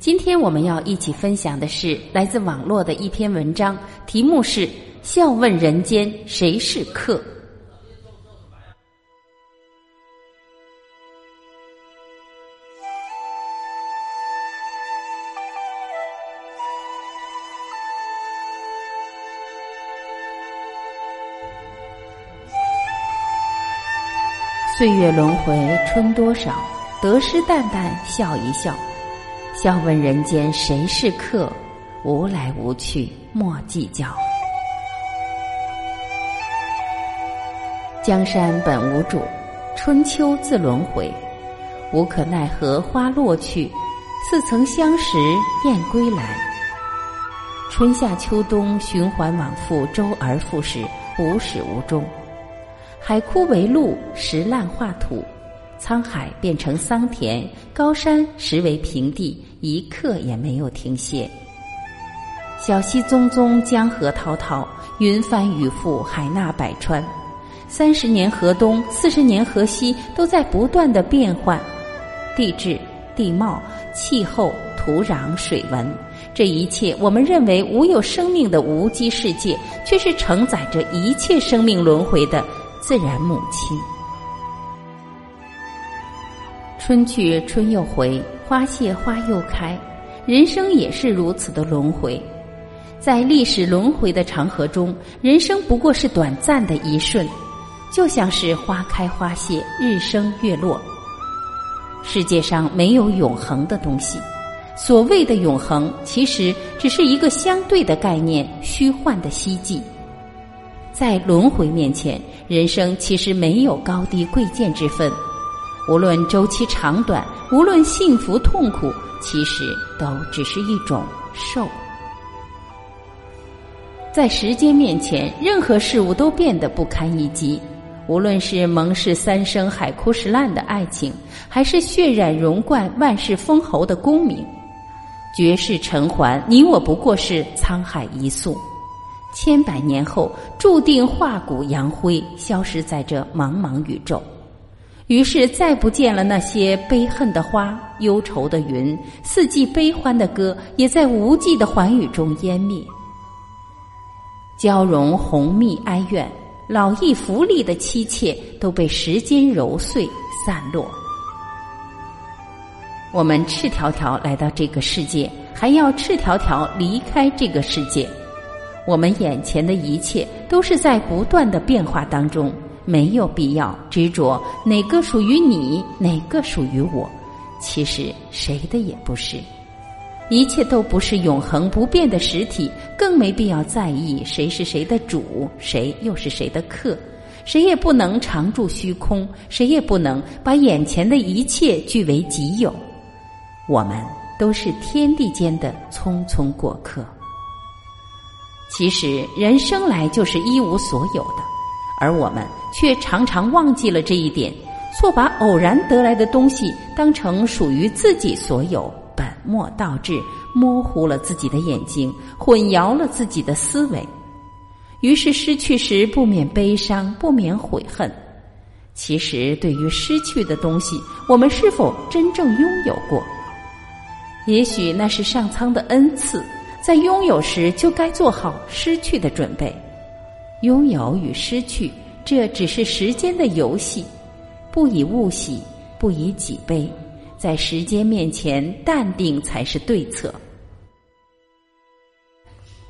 今天我们要一起分享的是来自网络的一篇文章，题目是《笑问人间谁是客》。岁月轮回，春多少？得失淡淡笑一笑，笑问人间谁是客？无来无去莫计较。江山本无主，春秋自轮回。无可奈何花落去，似曾相识燕归来。春夏秋冬循环往复，周而复始，无始无终。海枯为陆，石烂化土。沧海变成桑田，高山实为平地，一刻也没有停歇。小溪淙淙，江河滔滔，云翻雨覆，海纳百川。三十年河东，四十年河西，都在不断的变换。地质、地貌、气候、土壤、水文，这一切我们认为无有生命的无机世界，却是承载着一切生命轮回的自然母亲。春去春又回，花谢花又开，人生也是如此的轮回。在历史轮回的长河中，人生不过是短暂的一瞬，就像是花开花谢，日升月落。世界上没有永恒的东西，所谓的永恒，其实只是一个相对的概念，虚幻的希冀。在轮回面前，人生其实没有高低贵贱之分。无论周期长短，无论幸福痛苦，其实都只是一种受。在时间面前，任何事物都变得不堪一击。无论是蒙氏三生海枯石烂的爱情，还是血染荣冠万世封侯的功名，绝世尘寰，你我不过是沧海一粟。千百年后，注定化骨扬灰，消失在这茫茫宇宙。于是，再不见了那些悲恨的花、忧愁的云、四季悲欢的歌，也在无际的寰宇中湮灭。娇容红蜜哀怨、老易福利的妻妾，都被时间揉碎散落。我们赤条条来到这个世界，还要赤条条离开这个世界。我们眼前的一切，都是在不断的变化当中。没有必要执着哪个属于你，哪个属于我。其实谁的也不是，一切都不是永恒不变的实体，更没必要在意谁是谁的主，谁又是谁的客。谁也不能常驻虚空，谁也不能把眼前的一切据为己有。我们都是天地间的匆匆过客。其实人生来就是一无所有的。而我们却常常忘记了这一点，错把偶然得来的东西当成属于自己所有，本末倒置，模糊了自己的眼睛，混淆了自己的思维。于是失去时不免悲伤，不免悔恨。其实对于失去的东西，我们是否真正拥有过？也许那是上苍的恩赐，在拥有时就该做好失去的准备。拥有与失去，这只是时间的游戏。不以物喜，不以己悲，在时间面前，淡定才是对策。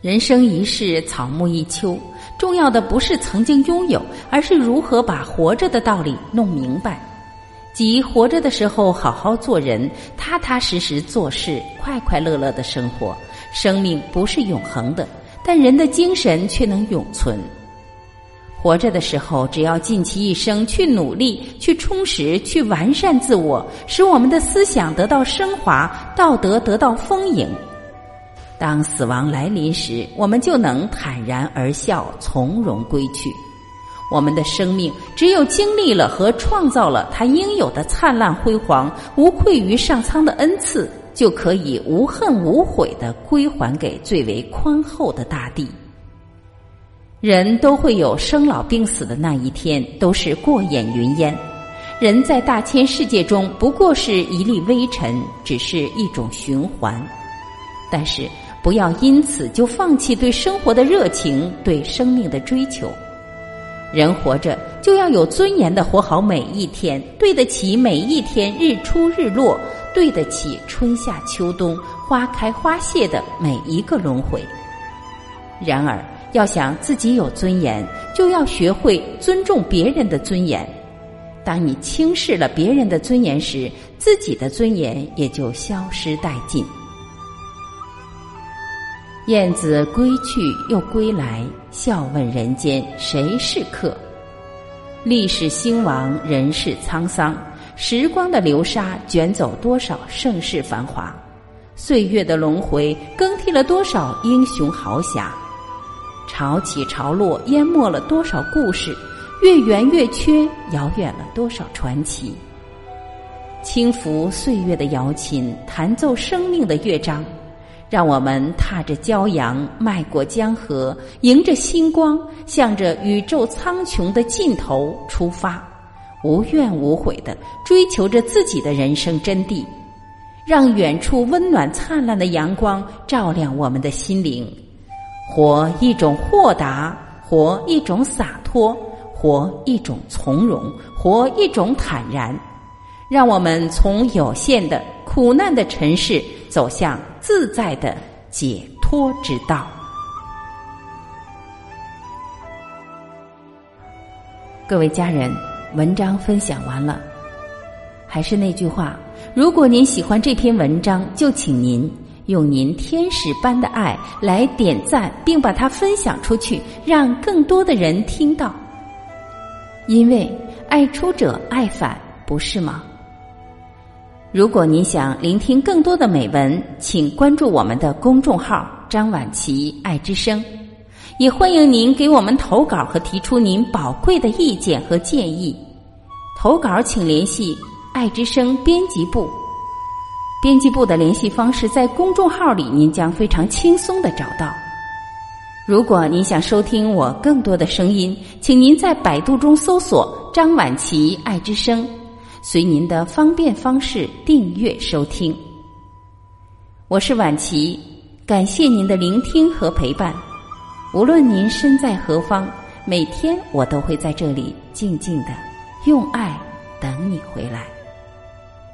人生一世，草木一秋，重要的不是曾经拥有，而是如何把活着的道理弄明白。即活着的时候，好好做人，踏踏实实做事，快快乐乐的生活。生命不是永恒的，但人的精神却能永存。活着的时候，只要尽其一生去努力、去充实、去完善自我，使我们的思想得到升华，道德得到丰盈。当死亡来临时，我们就能坦然而笑，从容归去。我们的生命只有经历了和创造了它应有的灿烂辉煌，无愧于上苍的恩赐，就可以无恨无悔的归还给最为宽厚的大地。人都会有生老病死的那一天，都是过眼云烟。人在大千世界中不过是一粒微尘，只是一种循环。但是不要因此就放弃对生活的热情，对生命的追求。人活着就要有尊严的活好每一天，对得起每一天日出日落，对得起春夏秋冬花开花谢的每一个轮回。然而。要想自己有尊严，就要学会尊重别人的尊严。当你轻视了别人的尊严时，自己的尊严也就消失殆尽。燕子归去又归来，笑问人间谁是客？历史兴亡，人世沧桑，时光的流沙卷走多少盛世繁华，岁月的轮回更替了多少英雄豪侠。潮起潮落，淹没了多少故事；月圆月缺，遥远了多少传奇。轻抚岁月的瑶琴，弹奏生命的乐章，让我们踏着骄阳，迈过江河，迎着星光，向着宇宙苍穹的尽头出发，无怨无悔的追求着自己的人生真谛，让远处温暖灿烂的阳光照亮我们的心灵。活一种豁达，活一种洒脱，活一种从容，活一种坦然，让我们从有限的苦难的尘世走向自在的解脱之道。各位家人，文章分享完了，还是那句话，如果您喜欢这篇文章，就请您。用您天使般的爱来点赞，并把它分享出去，让更多的人听到。因为爱出者爱返，不是吗？如果您想聆听更多的美文，请关注我们的公众号“张晚琪爱之声”，也欢迎您给我们投稿和提出您宝贵的意见和建议。投稿请联系爱之声编辑部。编辑部的联系方式在公众号里，您将非常轻松的找到。如果您想收听我更多的声音，请您在百度中搜索“张晚琪爱之声”，随您的方便方式订阅收听。我是晚琪，感谢您的聆听和陪伴。无论您身在何方，每天我都会在这里静静的用爱等你回来。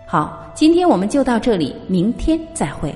好，今天我们就到这里，明天再会。